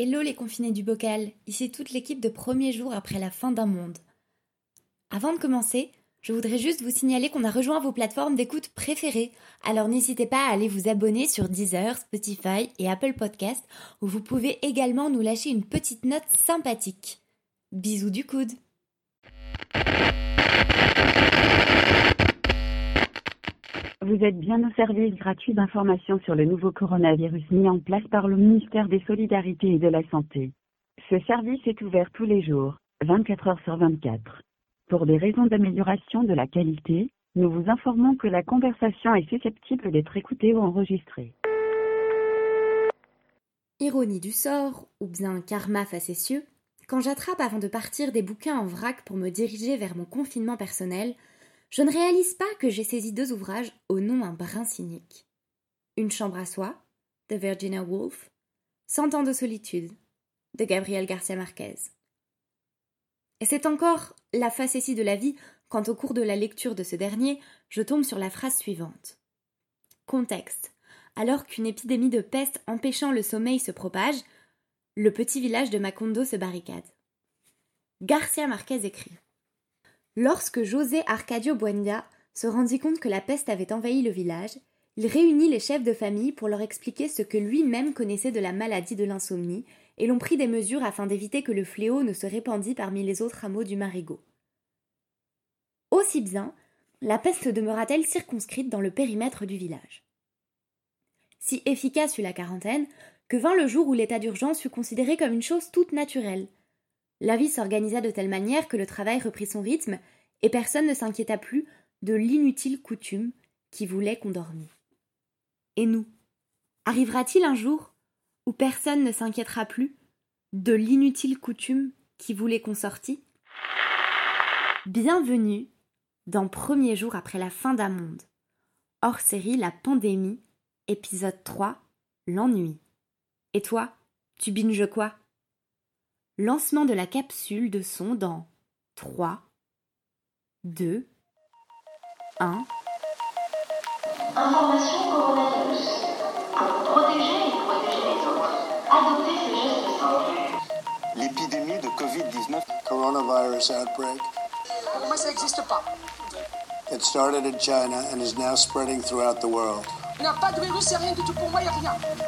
Hello les confinés du bocal, ici toute l'équipe de premier jour après la fin d'un monde. Avant de commencer, je voudrais juste vous signaler qu'on a rejoint vos plateformes d'écoute préférées, alors n'hésitez pas à aller vous abonner sur Deezer, Spotify et Apple Podcast, où vous pouvez également nous lâcher une petite note sympathique. Bisous du coude Vous êtes bien au service gratuit d'information sur le nouveau coronavirus mis en place par le ministère des Solidarités et de la Santé. Ce service est ouvert tous les jours, 24 heures sur 24. Pour des raisons d'amélioration de la qualité, nous vous informons que la conversation est susceptible d'être écoutée ou enregistrée. Ironie du sort, ou bien karma facétieux, quand j'attrape avant de partir des bouquins en vrac pour me diriger vers mon confinement personnel, je ne réalise pas que j'ai saisi deux ouvrages au nom un brin cynique. Une chambre à soi, de Virginia Woolf, Cent ans de solitude, de Gabriel Garcia Marquez. Et c'est encore la facétie de la vie quand au cours de la lecture de ce dernier, je tombe sur la phrase suivante. Contexte. Alors qu'une épidémie de peste empêchant le sommeil se propage, le petit village de Macondo se barricade. Garcia Marquez écrit Lorsque José Arcadio Buendia se rendit compte que la peste avait envahi le village, il réunit les chefs de famille pour leur expliquer ce que lui-même connaissait de la maladie de l'insomnie, et l'on prit des mesures afin d'éviter que le fléau ne se répandît parmi les autres hameaux du Marigot. Aussi bien, la peste demeura-t-elle circonscrite dans le périmètre du village. Si efficace fut la quarantaine, que vint le jour où l'état d'urgence fut considéré comme une chose toute naturelle, la vie s'organisa de telle manière que le travail reprit son rythme, et personne ne s'inquiéta plus de l'inutile coutume qui voulait qu'on dormît. Et nous Arrivera-t-il un jour où personne ne s'inquiétera plus de l'inutile coutume qui voulait qu'on sortît? Bienvenue dans Premier jour après la fin d'un monde. Hors série La pandémie, épisode 3, L'ennui. Et toi, tu binges quoi? Lancement de la capsule de son dans 3, 2, 1. Information coronavirus. Pour protéger et protéger les autres, adoptez ces gestes simples. L'épidémie de Covid-19, coronavirus outbreak, Moi, ça n'existe pas. it started in China and is now spreading throughout the world. Il n'y a pas de virus, c'est rien du tout pour moi, il n'y a rien. «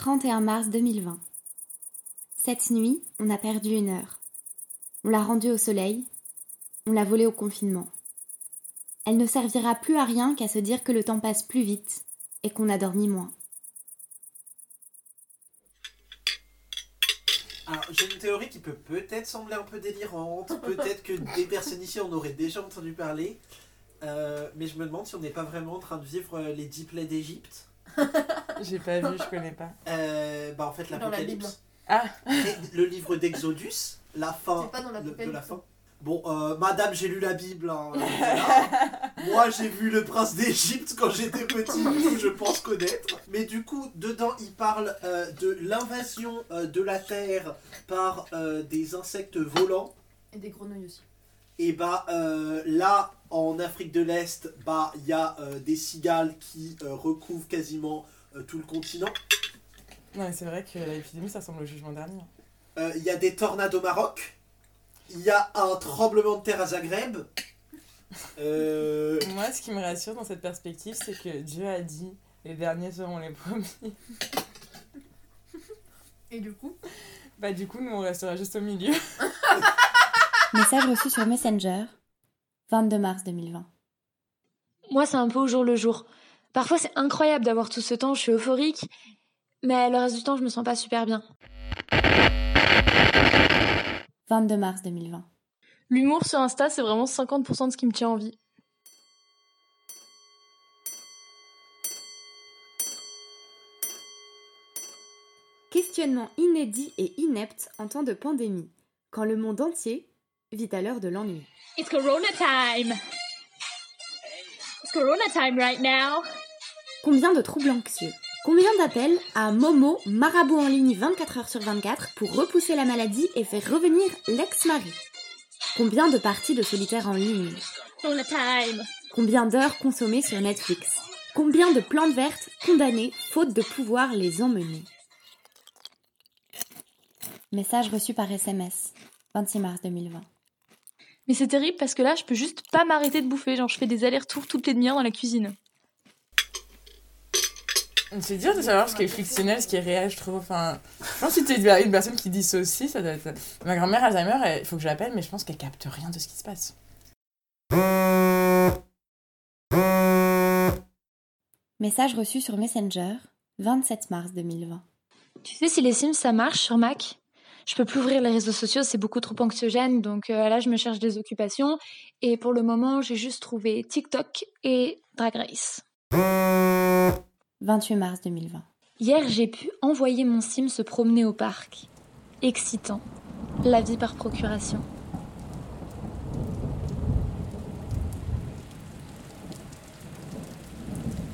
31 mars 2020. Cette nuit, on a perdu une heure. On l'a rendue au soleil, on l'a volée au confinement. Elle ne servira plus à rien qu'à se dire que le temps passe plus vite et qu'on a dormi moins. Alors, j'ai une théorie qui peut peut-être sembler un peu délirante, peut-être que des personnes ici en auraient déjà entendu parler, euh, mais je me demande si on n'est pas vraiment en train de vivre euh, les dix plaies d'Égypte. J'ai pas vu, je connais pas. Euh, bah en fait Dans la. Ah, Le livre d'Exodus, la fin C'est pas dans de la fin. Bon, euh, madame, j'ai lu la Bible. hein, euh. Moi, j'ai vu le prince d'Égypte quand j'étais petit, je pense connaître. Mais du coup, dedans, il parle euh, de l'invasion euh, de la Terre par euh, des insectes volants. Et des grenouilles aussi. Et bah euh, là, en Afrique de l'Est, bah il y a euh, des cigales qui euh, recouvrent quasiment euh, tout le continent. non, mais c'est vrai que l'épidémie, ça ressemble au jugement dernier. Euh, Il y a des tornades au Maroc. Il y a un tremblement de terre à Zagreb. Euh, Moi, ce qui me rassure dans cette perspective, c'est que Dieu a dit les derniers seront les premiers. Et du coup? Bah, du coup, nous, on restera juste au milieu. Message reçu sur Messenger, 22 mars 2020. Moi, c'est un peu au jour le jour. Parfois, c'est incroyable d'avoir tout ce temps, je suis euphorique, mais le reste du temps, je me sens pas super bien. 22 mars 2020. L'humour sur Insta, c'est vraiment 50% de ce qui me tient en vie. Questionnement inédit et inepte en temps de pandémie, quand le monde entier vit à l'heure de l'ennui. It's Corona time It's Corona time right now. Combien de troubles anxieux Combien d'appels à Momo, marabout en ligne 24 heures sur 24 pour repousser la maladie et faire revenir l'ex-mari Combien de parties de solitaire en ligne time. Combien d'heures consommées sur Netflix Combien de plantes vertes condamnées faute de pouvoir les emmener Message reçu par SMS, 26 mars 2020. Mais c'est terrible parce que là, je peux juste pas m'arrêter de bouffer. Genre, je fais des allers-retours toutes les demi-heures dans la cuisine. C'est dur de savoir ce qui est fictionnel, ce qui est réel, je trouve. Enfin, je pense que si tu es une personne qui dissocie, ça doit être. Ma grand-mère Alzheimer, il faut que je l'appelle, mais je pense qu'elle capte rien de ce qui se passe. Message reçu sur Messenger, 27 mars 2020. Tu sais si les Sims ça marche sur Mac? Je peux plus ouvrir les réseaux sociaux, c'est beaucoup trop anxiogène, donc euh, là je me cherche des occupations. Et pour le moment, j'ai juste trouvé TikTok et Drag Race. 28 mars 2020. Hier, j'ai pu envoyer mon sim se promener au parc. Excitant. La vie par procuration.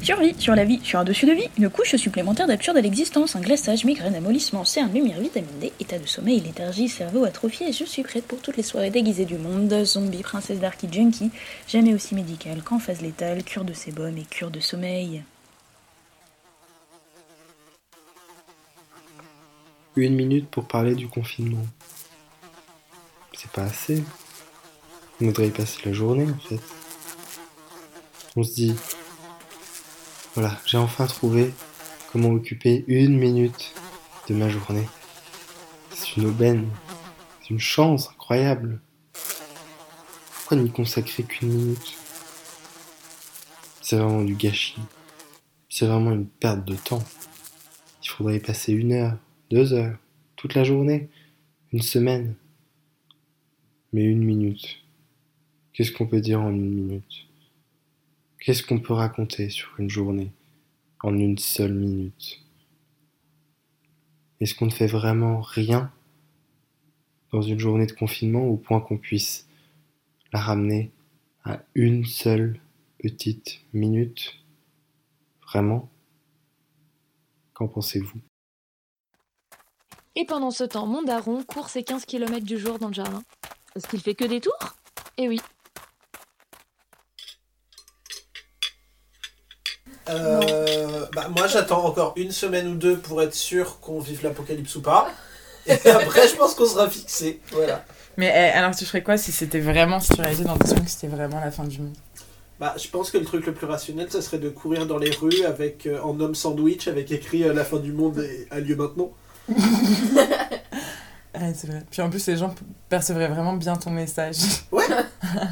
Survie, sur la vie, sur un dessus de vie, une couche supplémentaire d'absurde à l'existence, un glaçage, migraine, amollissement, cerne, lumière, vitamine D, état de sommeil, léthargie, cerveau atrophié, je suis prête pour toutes les soirées déguisées du monde, zombie, princesse darky, junkie, jamais aussi médicale qu'en phase létale, cure de sébum et cure de sommeil. Une minute pour parler du confinement. C'est pas assez. On voudrait y passer la journée en fait. On se dit, voilà, j'ai enfin trouvé comment occuper une minute de ma journée. C'est une aubaine, c'est une chance incroyable. Pourquoi n'y consacrer qu'une minute? C'est vraiment du gâchis. C'est vraiment une perte de temps. Il faudrait y passer une heure, deux heures, toute la journée, une semaine. Mais une minute. Qu'est-ce qu'on peut dire en une minute? Qu'est-ce qu'on peut raconter sur une journée en une seule minute? Est-ce qu'on ne fait vraiment rien dans une journée de confinement au point qu'on puisse la ramener à une seule petite minute? Vraiment? Qu'en pensez-vous? Et pendant ce temps, mon daron court ses 15 km du jour dans le jardin. Est-ce qu'il fait que des tours? Eh oui. Euh, bah, moi, j'attends encore une semaine ou deux pour être sûr qu'on vive l'apocalypse ou pas. Et après, je pense qu'on sera fixé. Voilà. Mais eh, alors, tu ferais quoi si c'était vraiment, si tu réalisais dans tes semaines que c'était vraiment la fin du monde? Bah, je pense que le truc le plus rationnel, ça serait de courir dans les rues avec euh, en homme sandwich avec écrit euh, la fin du monde a lieu maintenant. Ouais, c'est vrai. Puis en plus, les gens percevraient vraiment bien ton message. Ouais.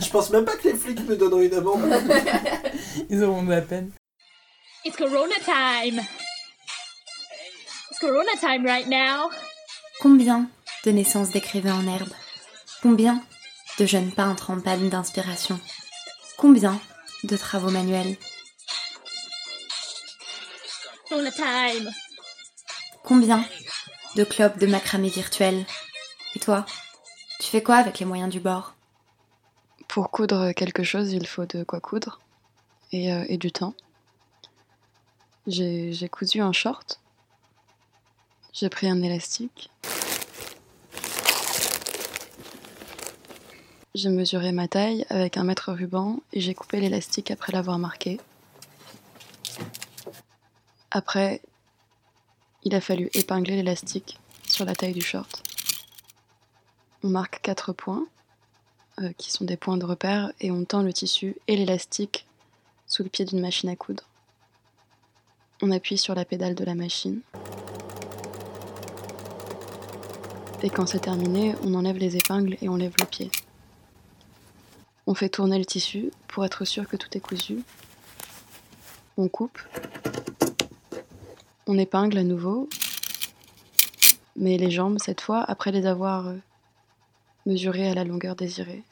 je pense même pas que les flics me donneront une amende. Ils auront de la peine. It's Corona time. It's Corona time right now. Combien de naissances d'écrivains en herbe? Combien de jeunes peintres en panne d'inspiration? Combien de travaux manuels? Corona time. Combien de clubs de macramé virtuel Et toi Tu fais quoi avec les moyens du bord? Pour coudre quelque chose, il faut de quoi coudre et, euh, et du temps. J'ai cousu un short. J'ai pris un élastique. J'ai mesuré ma taille avec un mètre ruban et j'ai coupé l'élastique après l'avoir marqué. Après, il a fallu épingler l'élastique sur la taille du short. On marque quatre points, euh, qui sont des points de repère, et on tend le tissu et l'élastique sous le pied d'une machine à coudre. On appuie sur la pédale de la machine. Et quand c'est terminé, on enlève les épingles et on lève le pied. On fait tourner le tissu pour être sûr que tout est cousu. On coupe. On épingle à nouveau. Mais les jambes, cette fois, après les avoir euh, mesurées à la longueur désirée.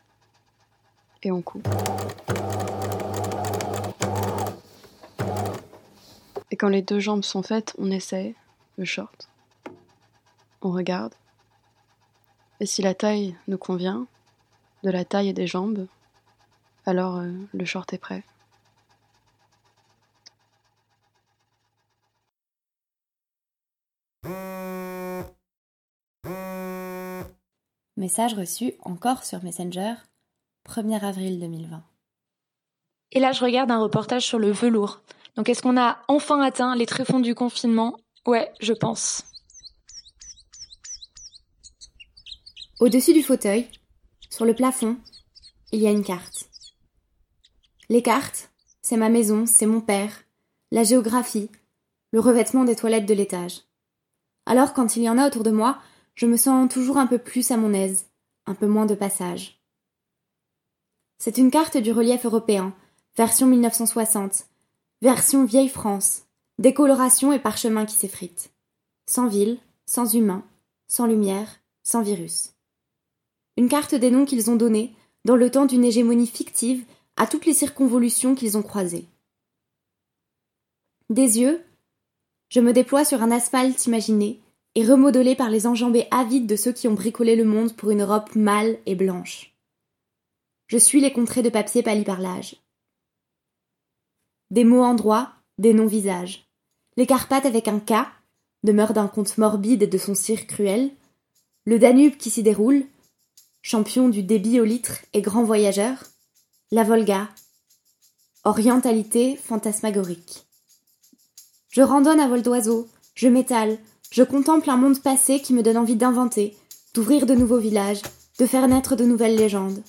Et on coupe. Et quand les deux jambes sont faites, on essaie le short. On regarde. Et si la taille nous convient, de la taille des jambes, alors euh, le short est prêt. Message reçu encore sur Messenger, 1er avril 2020. Et là, je regarde un reportage sur le velours. Donc, est-ce qu'on a enfin atteint les tréfonds du confinement? Ouais, je pense. Au-dessus du fauteuil, sur le plafond, il y a une carte. Les cartes, c'est ma maison, c'est mon père, la géographie, le revêtement des toilettes de l'étage. Alors, quand il y en a autour de moi, je me sens toujours un peu plus à mon aise, un peu moins de passage. C'est une carte du relief européen, version 1960, version vieille France, décoloration et parchemin qui s'effritent. Sans ville, sans humain, sans lumière, sans virus. Une carte des noms qu'ils ont donnés, dans le temps d'une hégémonie fictive, à toutes les circonvolutions qu'ils ont croisées. Des yeux, je me déploie sur un asphalte imaginé, et remodelé par les enjambées avides de ceux qui ont bricolé le monde pour une Europe mâle et blanche. Je suis les contrées de papier pâli par l'âge. Des mots endroits, des non-visages. Les Carpates avec un K, demeure d'un conte morbide et de son cire cruel. Le Danube qui s'y déroule, champion du débit au litre et grand voyageur. La Volga, orientalité fantasmagorique. Je randonne à vol d'oiseau, je m'étale, je contemple un monde passé qui me donne envie d'inventer, d'ouvrir de nouveaux villages, de faire naître de nouvelles légendes.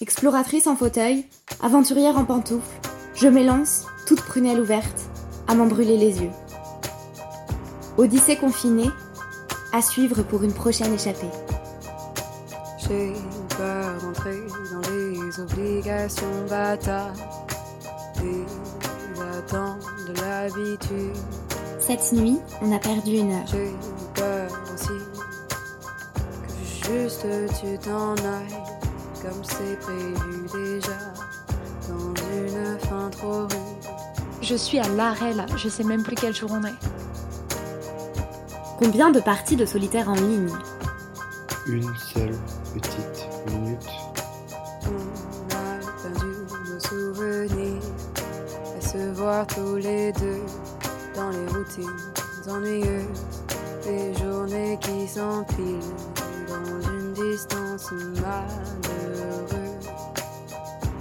Exploratrice en fauteuil, aventurière en pantoufles, je m'élance, toute prunelle ouverte, à m'en brûler les yeux. Odyssée confinée, à suivre pour une prochaine échappée. J'ai peur d'entrer dans les obligations bâtardes, les attentes de l'habitude. Cette nuit, on a perdu une heure. J'ai peur aussi que juste tu t'en ailles, comme c'est prévu déjà, dans une fin trop rude. Je suis à l'arrêt là, je sais même plus quel jour on est. Combien de parties de solitaire en ligne Une seule petite minute. On a perdu nos souvenirs, à se voir tous les deux dans les routines ennuyeuses, les journées qui s'empilent dans une distance malheureuse.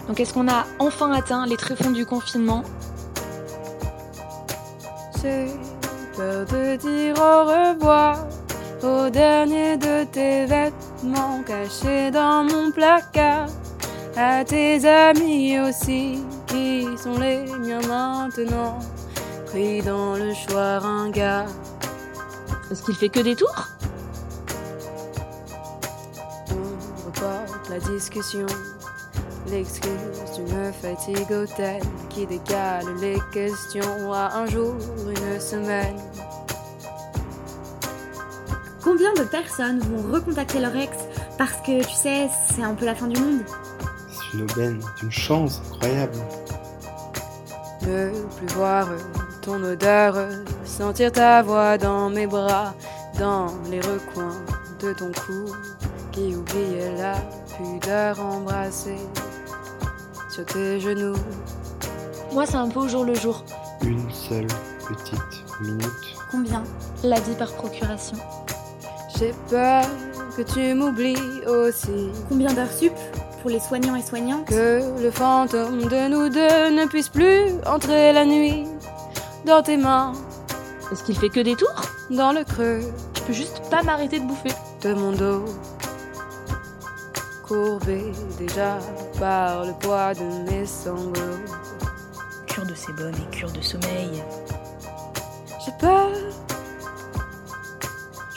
Donc est-ce qu'on a enfin atteint les tréfonds du confinement? J'ai peur de dire au revoir au dernier de tes vêtements cachés dans mon placard, à tes amis aussi qui sont les miens maintenant, pris dans le choix ringard. Est-ce qu'il fait que des tours? On reporte la discussion, l'excuse d'une fatigue hautaine qui décale les questions à un jour, une semaine. Combien de personnes vont recontacter leur ex parce que, tu sais, c'est un peu la fin du monde? C'est une aubaine, une chance incroyable. Ne plus voir ton odeur, sentir ta voix dans mes bras, dans les recoins de ton cou qui oubliait la pudeur embrassée sur tes genoux. Moi, c'est un peu au jour le jour. Une seule petite minute. Combien La vie par procuration? J'ai peur que tu m'oublies aussi. Combien d'heures sup? Pour les soignants et soignantes Que le fantôme de nous deux ne puisse plus entrer la nuit dans tes mains, Est-ce qu'il fait que des tours? Dans le creux Je peux juste pas m'arrêter de bouffer. de mon dos. Courbé déjà par le poids de mes sanglots. Cure de sébum et cure de sommeil. J'ai peur,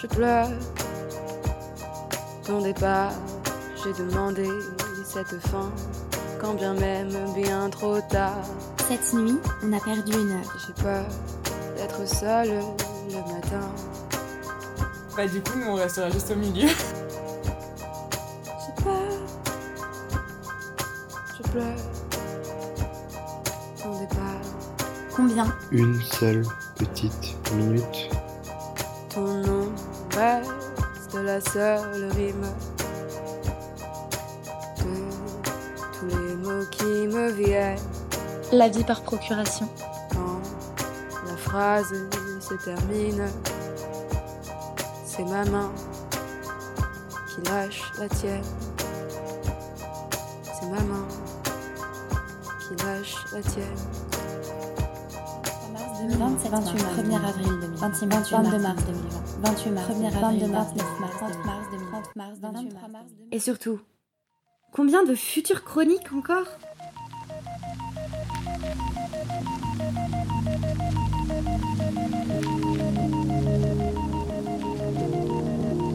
je pleure. Ton départ, j'ai demandé cette fin, quand bien même bien trop tard. Cette nuit, on a perdu une heure. J'ai peur d'être seule le matin. Bah, du coup, nous, on restera juste au milieu. J'ai peur, je pleure. Ton départ, Combien? Une seule petite minute. ton nom reste la seule rime La vie par procuration. Quand la phrase se termine, C'est ma main qui lâche la tienne. C'est ma main qui lâche la tienne. 27 mars, 1er avril 2020, 26 mars, 22 mars 2020, 28 mars, 1er avril, 29 mars, 30 mars 2020, 30 mars, 28 mars. Et surtout, combien de futures chroniques encore? Thank you.